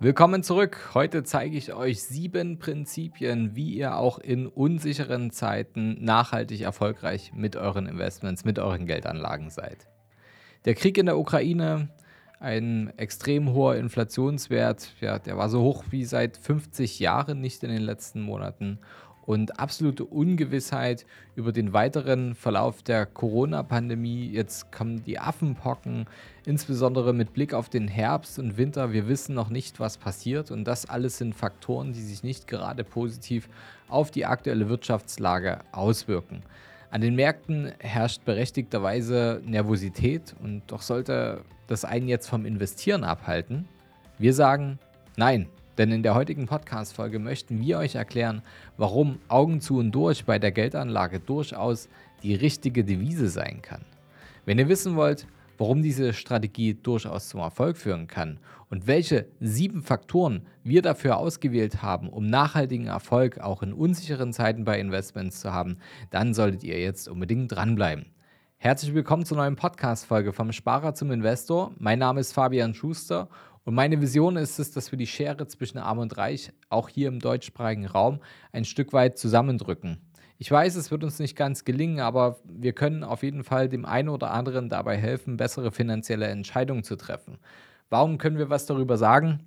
Willkommen zurück. Heute zeige ich euch sieben Prinzipien, wie ihr auch in unsicheren Zeiten nachhaltig erfolgreich mit euren Investments, mit euren Geldanlagen seid. Der Krieg in der Ukraine, ein extrem hoher Inflationswert, ja, der war so hoch wie seit 50 Jahren nicht in den letzten Monaten und absolute Ungewissheit über den weiteren Verlauf der Corona-Pandemie. Jetzt kommen die Affenpocken, insbesondere mit Blick auf den Herbst und Winter. Wir wissen noch nicht, was passiert und das alles sind Faktoren, die sich nicht gerade positiv auf die aktuelle Wirtschaftslage auswirken. An den Märkten herrscht berechtigterweise Nervosität und doch sollte das einen jetzt vom Investieren abhalten. Wir sagen, nein, denn in der heutigen Podcast-Folge möchten wir euch erklären, warum Augen zu und durch bei der Geldanlage durchaus die richtige Devise sein kann. Wenn ihr wissen wollt, warum diese Strategie durchaus zum Erfolg führen kann und welche sieben Faktoren wir dafür ausgewählt haben, um nachhaltigen Erfolg auch in unsicheren Zeiten bei Investments zu haben, dann solltet ihr jetzt unbedingt dranbleiben. Herzlich willkommen zur neuen Podcast-Folge vom Sparer zum Investor. Mein Name ist Fabian Schuster und meine Vision ist es, dass wir die Schere zwischen Arm und Reich auch hier im deutschsprachigen Raum ein Stück weit zusammendrücken. Ich weiß, es wird uns nicht ganz gelingen, aber wir können auf jeden Fall dem einen oder anderen dabei helfen, bessere finanzielle Entscheidungen zu treffen. Warum können wir was darüber sagen?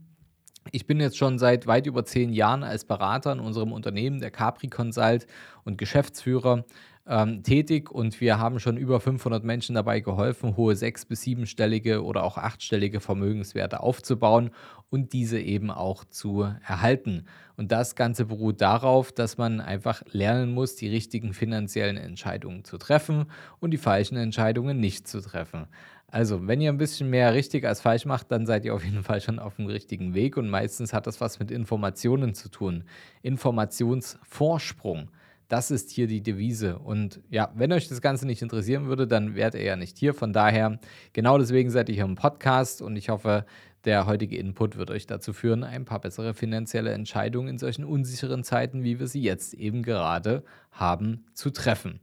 Ich bin jetzt schon seit weit über zehn Jahren als Berater in unserem Unternehmen, der Capri Consult und Geschäftsführer ähm, tätig und wir haben schon über 500 Menschen dabei geholfen, hohe sechs- bis siebenstellige oder auch achtstellige Vermögenswerte aufzubauen und diese eben auch zu erhalten. Und das Ganze beruht darauf, dass man einfach lernen muss, die richtigen finanziellen Entscheidungen zu treffen und die falschen Entscheidungen nicht zu treffen. Also, wenn ihr ein bisschen mehr richtig als falsch macht, dann seid ihr auf jeden Fall schon auf dem richtigen Weg und meistens hat das was mit Informationen zu tun. Informationsvorsprung. Das ist hier die Devise. Und ja, wenn euch das Ganze nicht interessieren würde, dann wärt ihr ja nicht hier. Von daher, genau deswegen seid ihr hier im Podcast und ich hoffe, der heutige Input wird euch dazu führen, ein paar bessere finanzielle Entscheidungen in solchen unsicheren Zeiten, wie wir sie jetzt eben gerade haben, zu treffen.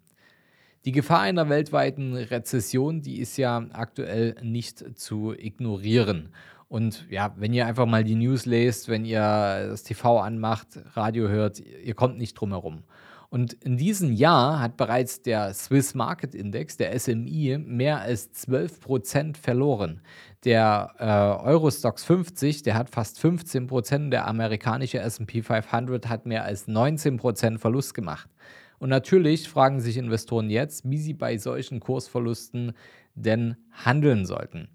Die Gefahr einer weltweiten Rezession, die ist ja aktuell nicht zu ignorieren. Und ja, wenn ihr einfach mal die News lest, wenn ihr das TV anmacht, Radio hört, ihr kommt nicht drum herum. Und in diesem Jahr hat bereits der Swiss Market Index, der SMI, mehr als 12 Prozent verloren. Der äh, Eurostox 50, der hat fast 15 Prozent, der amerikanische SP 500 hat mehr als 19 Prozent Verlust gemacht. Und natürlich fragen sich Investoren jetzt, wie sie bei solchen Kursverlusten denn handeln sollten.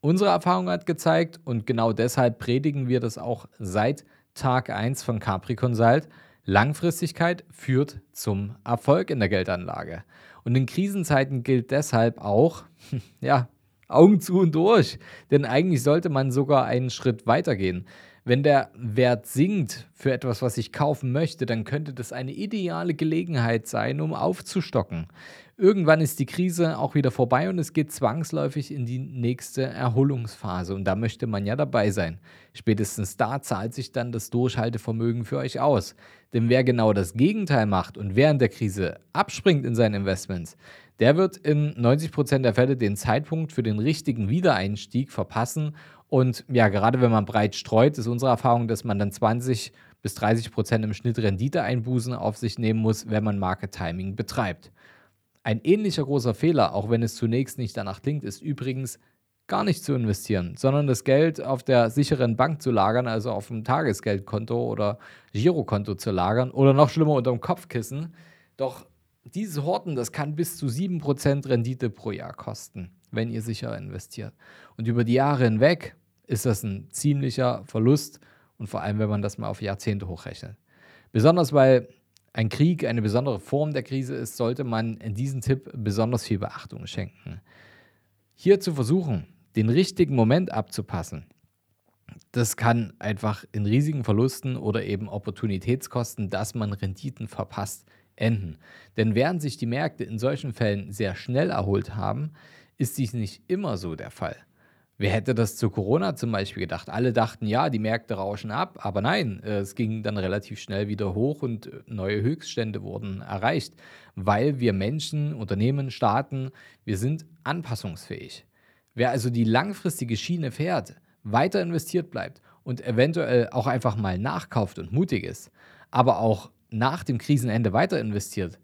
Unsere Erfahrung hat gezeigt, und genau deshalb predigen wir das auch seit Tag 1 von Capri Consult, Langfristigkeit führt zum Erfolg in der Geldanlage. Und in Krisenzeiten gilt deshalb auch, ja, Augen zu und durch. Denn eigentlich sollte man sogar einen Schritt weitergehen. Wenn der Wert sinkt für etwas, was ich kaufen möchte, dann könnte das eine ideale Gelegenheit sein, um aufzustocken. Irgendwann ist die Krise auch wieder vorbei und es geht zwangsläufig in die nächste Erholungsphase und da möchte man ja dabei sein. Spätestens da zahlt sich dann das Durchhaltevermögen für euch aus. Denn wer genau das Gegenteil macht und während der Krise abspringt in seinen Investments, der wird in 90% der Fälle den Zeitpunkt für den richtigen Wiedereinstieg verpassen und ja, gerade wenn man breit streut, ist unsere Erfahrung, dass man dann 20 bis 30 Prozent im Schnitt Renditeeinbußen auf sich nehmen muss, wenn man Market Timing betreibt. Ein ähnlicher großer Fehler, auch wenn es zunächst nicht danach klingt, ist übrigens gar nicht zu investieren, sondern das Geld auf der sicheren Bank zu lagern, also auf dem Tagesgeldkonto oder Girokonto zu lagern oder noch schlimmer unter dem Kopfkissen. Doch dieses Horten, das kann bis zu 7% Rendite pro Jahr kosten, wenn ihr sicher investiert. Und über die Jahre hinweg ist das ein ziemlicher Verlust und vor allem, wenn man das mal auf Jahrzehnte hochrechnet. Besonders weil ein Krieg eine besondere Form der Krise ist, sollte man in diesem Tipp besonders viel Beachtung schenken. Hier zu versuchen, den richtigen Moment abzupassen, das kann einfach in riesigen Verlusten oder eben Opportunitätskosten, dass man Renditen verpasst, enden. Denn während sich die Märkte in solchen Fällen sehr schnell erholt haben, ist dies nicht immer so der Fall. Wer hätte das zu Corona zum Beispiel gedacht? Alle dachten, ja, die Märkte rauschen ab, aber nein, äh, es ging dann relativ schnell wieder hoch und neue Höchststände wurden erreicht, weil wir Menschen, Unternehmen, Staaten, wir sind anpassungsfähig. Wer also die langfristige Schiene fährt, weiter investiert bleibt und eventuell auch einfach mal nachkauft und mutig ist, aber auch nach dem Krisenende weiter investiert,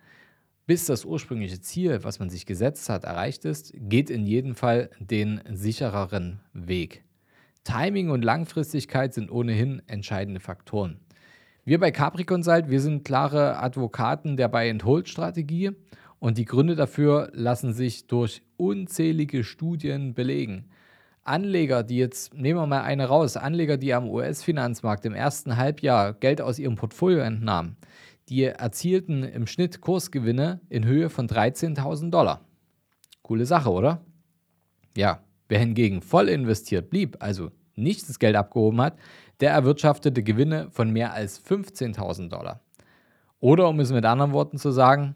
bis das ursprüngliche Ziel, was man sich gesetzt hat, erreicht ist, geht in jedem Fall den sichereren Weg. Timing und Langfristigkeit sind ohnehin entscheidende Faktoren. Wir bei Capri Consult, wir sind klare Advokaten der Buy-and-Hold-Strategie und die Gründe dafür lassen sich durch unzählige Studien belegen. Anleger, die jetzt, nehmen wir mal eine raus, Anleger, die am US-Finanzmarkt im ersten Halbjahr Geld aus ihrem Portfolio entnahmen, die erzielten im Schnitt Kursgewinne in Höhe von 13.000 Dollar. Coole Sache, oder? Ja, wer hingegen voll investiert blieb, also nicht das Geld abgehoben hat, der erwirtschaftete Gewinne von mehr als 15.000 Dollar. Oder um es mit anderen Worten zu sagen,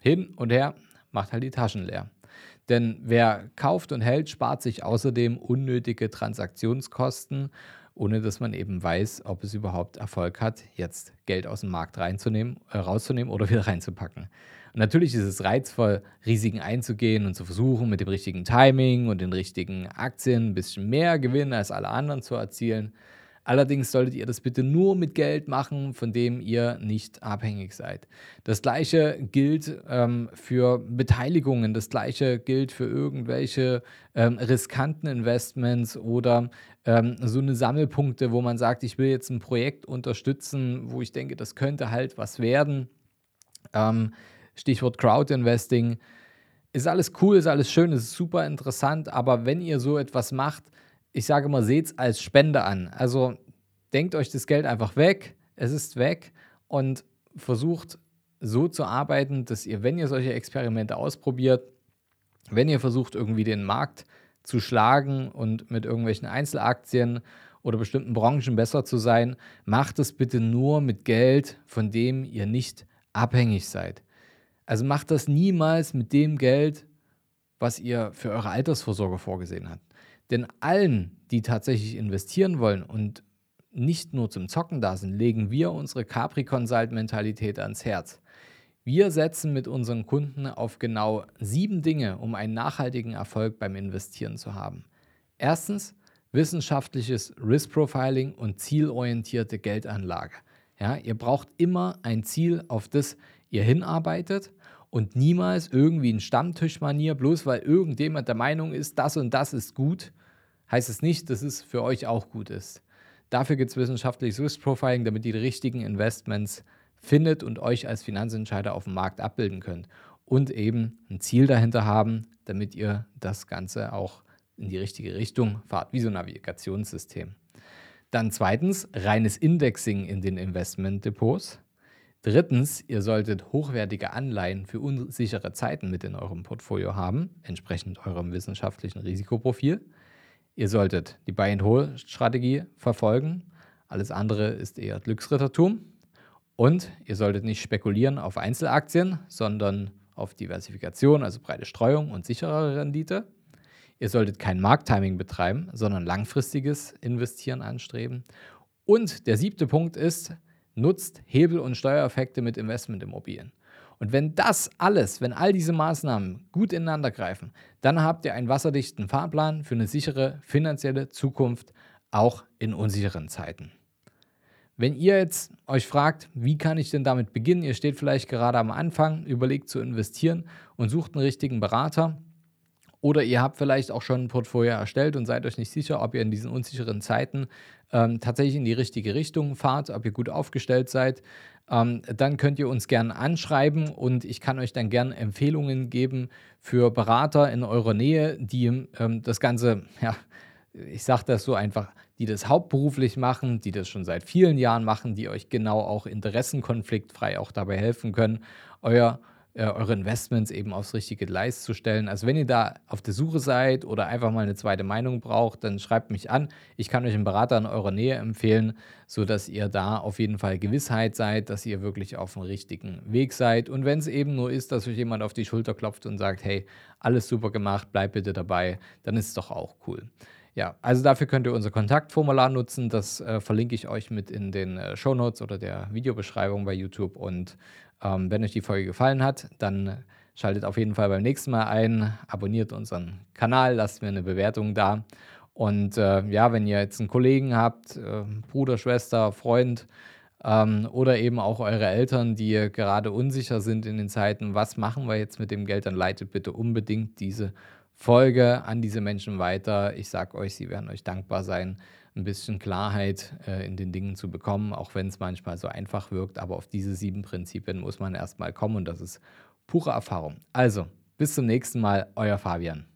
hin und her macht halt die Taschen leer. Denn wer kauft und hält, spart sich außerdem unnötige Transaktionskosten, ohne dass man eben weiß, ob es überhaupt Erfolg hat, jetzt Geld aus dem Markt reinzunehmen, äh, rauszunehmen oder wieder reinzupacken. Und natürlich ist es reizvoll, Risiken einzugehen und zu versuchen, mit dem richtigen Timing und den richtigen Aktien ein bisschen mehr Gewinn als alle anderen zu erzielen. Allerdings solltet ihr das bitte nur mit Geld machen, von dem ihr nicht abhängig seid. Das gleiche gilt ähm, für Beteiligungen, das gleiche gilt für irgendwelche ähm, riskanten Investments oder ähm, so eine Sammelpunkte, wo man sagt, ich will jetzt ein Projekt unterstützen, wo ich denke, das könnte halt was werden. Ähm, Stichwort Crowd Investing. Ist alles cool, ist alles schön, ist super interessant, aber wenn ihr so etwas macht, ich sage mal, seht es als Spende an. Also denkt euch das Geld einfach weg, es ist weg und versucht so zu arbeiten, dass ihr, wenn ihr solche Experimente ausprobiert, wenn ihr versucht, irgendwie den Markt zu schlagen und mit irgendwelchen Einzelaktien oder bestimmten Branchen besser zu sein, macht es bitte nur mit Geld, von dem ihr nicht abhängig seid. Also macht das niemals mit dem Geld, was ihr für eure Altersvorsorge vorgesehen habt. Denn allen, die tatsächlich investieren wollen und nicht nur zum Zocken da sind, legen wir unsere Capri Consult Mentalität ans Herz. Wir setzen mit unseren Kunden auf genau sieben Dinge, um einen nachhaltigen Erfolg beim Investieren zu haben. Erstens wissenschaftliches Risk Profiling und zielorientierte Geldanlage. Ja, ihr braucht immer ein Ziel, auf das ihr hinarbeitet und niemals irgendwie ein Stammtischmanier, bloß weil irgendjemand der Meinung ist, das und das ist gut, heißt es nicht, dass es für euch auch gut ist. Dafür gibt es wissenschaftliches Risk Profiling, damit ihr die richtigen Investments findet und euch als Finanzentscheider auf dem Markt abbilden könnt. Und eben ein Ziel dahinter haben, damit ihr das Ganze auch in die richtige Richtung fahrt, wie so ein Navigationssystem. Dann zweitens reines Indexing in den Investmentdepots. Drittens, ihr solltet hochwertige Anleihen für unsichere Zeiten mit in eurem Portfolio haben, entsprechend eurem wissenschaftlichen Risikoprofil. Ihr solltet die Buy-and-Hold-Strategie verfolgen. Alles andere ist eher Glücksrittertum. Und ihr solltet nicht spekulieren auf Einzelaktien, sondern auf Diversifikation, also breite Streuung und sichere Rendite. Ihr solltet kein Markttiming betreiben, sondern langfristiges Investieren anstreben. Und der siebte Punkt ist, nutzt Hebel- und Steuereffekte mit Investmentimmobilien. Und wenn das alles, wenn all diese Maßnahmen gut ineinander greifen, dann habt ihr einen wasserdichten Fahrplan für eine sichere finanzielle Zukunft, auch in unsicheren Zeiten. Wenn ihr jetzt euch fragt, wie kann ich denn damit beginnen, ihr steht vielleicht gerade am Anfang, überlegt zu investieren und sucht einen richtigen Berater, oder ihr habt vielleicht auch schon ein Portfolio erstellt und seid euch nicht sicher, ob ihr in diesen unsicheren Zeiten ähm, tatsächlich in die richtige Richtung fahrt, ob ihr gut aufgestellt seid. Ähm, dann könnt ihr uns gerne anschreiben und ich kann euch dann gerne Empfehlungen geben für Berater in eurer Nähe, die ähm, das Ganze, ja, ich sage das so einfach, die das hauptberuflich machen, die das schon seit vielen Jahren machen, die euch genau auch interessenkonfliktfrei auch dabei helfen können, euer äh, eure Investments eben aufs richtige Gleis zu stellen. Also wenn ihr da auf der Suche seid oder einfach mal eine zweite Meinung braucht, dann schreibt mich an. Ich kann euch einen Berater in eurer Nähe empfehlen, sodass ihr da auf jeden Fall Gewissheit seid, dass ihr wirklich auf dem richtigen Weg seid. Und wenn es eben nur ist, dass euch jemand auf die Schulter klopft und sagt, hey, alles super gemacht, bleib bitte dabei, dann ist es doch auch cool. Ja, also dafür könnt ihr unser Kontaktformular nutzen. Das äh, verlinke ich euch mit in den äh, Show Notes oder der Videobeschreibung bei YouTube. Und ähm, wenn euch die Folge gefallen hat, dann schaltet auf jeden Fall beim nächsten Mal ein, abonniert unseren Kanal, lasst mir eine Bewertung da. Und äh, ja, wenn ihr jetzt einen Kollegen habt, äh, Bruder, Schwester, Freund ähm, oder eben auch eure Eltern, die gerade unsicher sind in den Zeiten, was machen wir jetzt mit dem Geld, dann leitet bitte unbedingt diese Folge an diese Menschen weiter. Ich sage euch, sie werden euch dankbar sein, ein bisschen Klarheit äh, in den Dingen zu bekommen, auch wenn es manchmal so einfach wirkt. Aber auf diese sieben Prinzipien muss man erstmal kommen und das ist pure Erfahrung. Also, bis zum nächsten Mal, euer Fabian.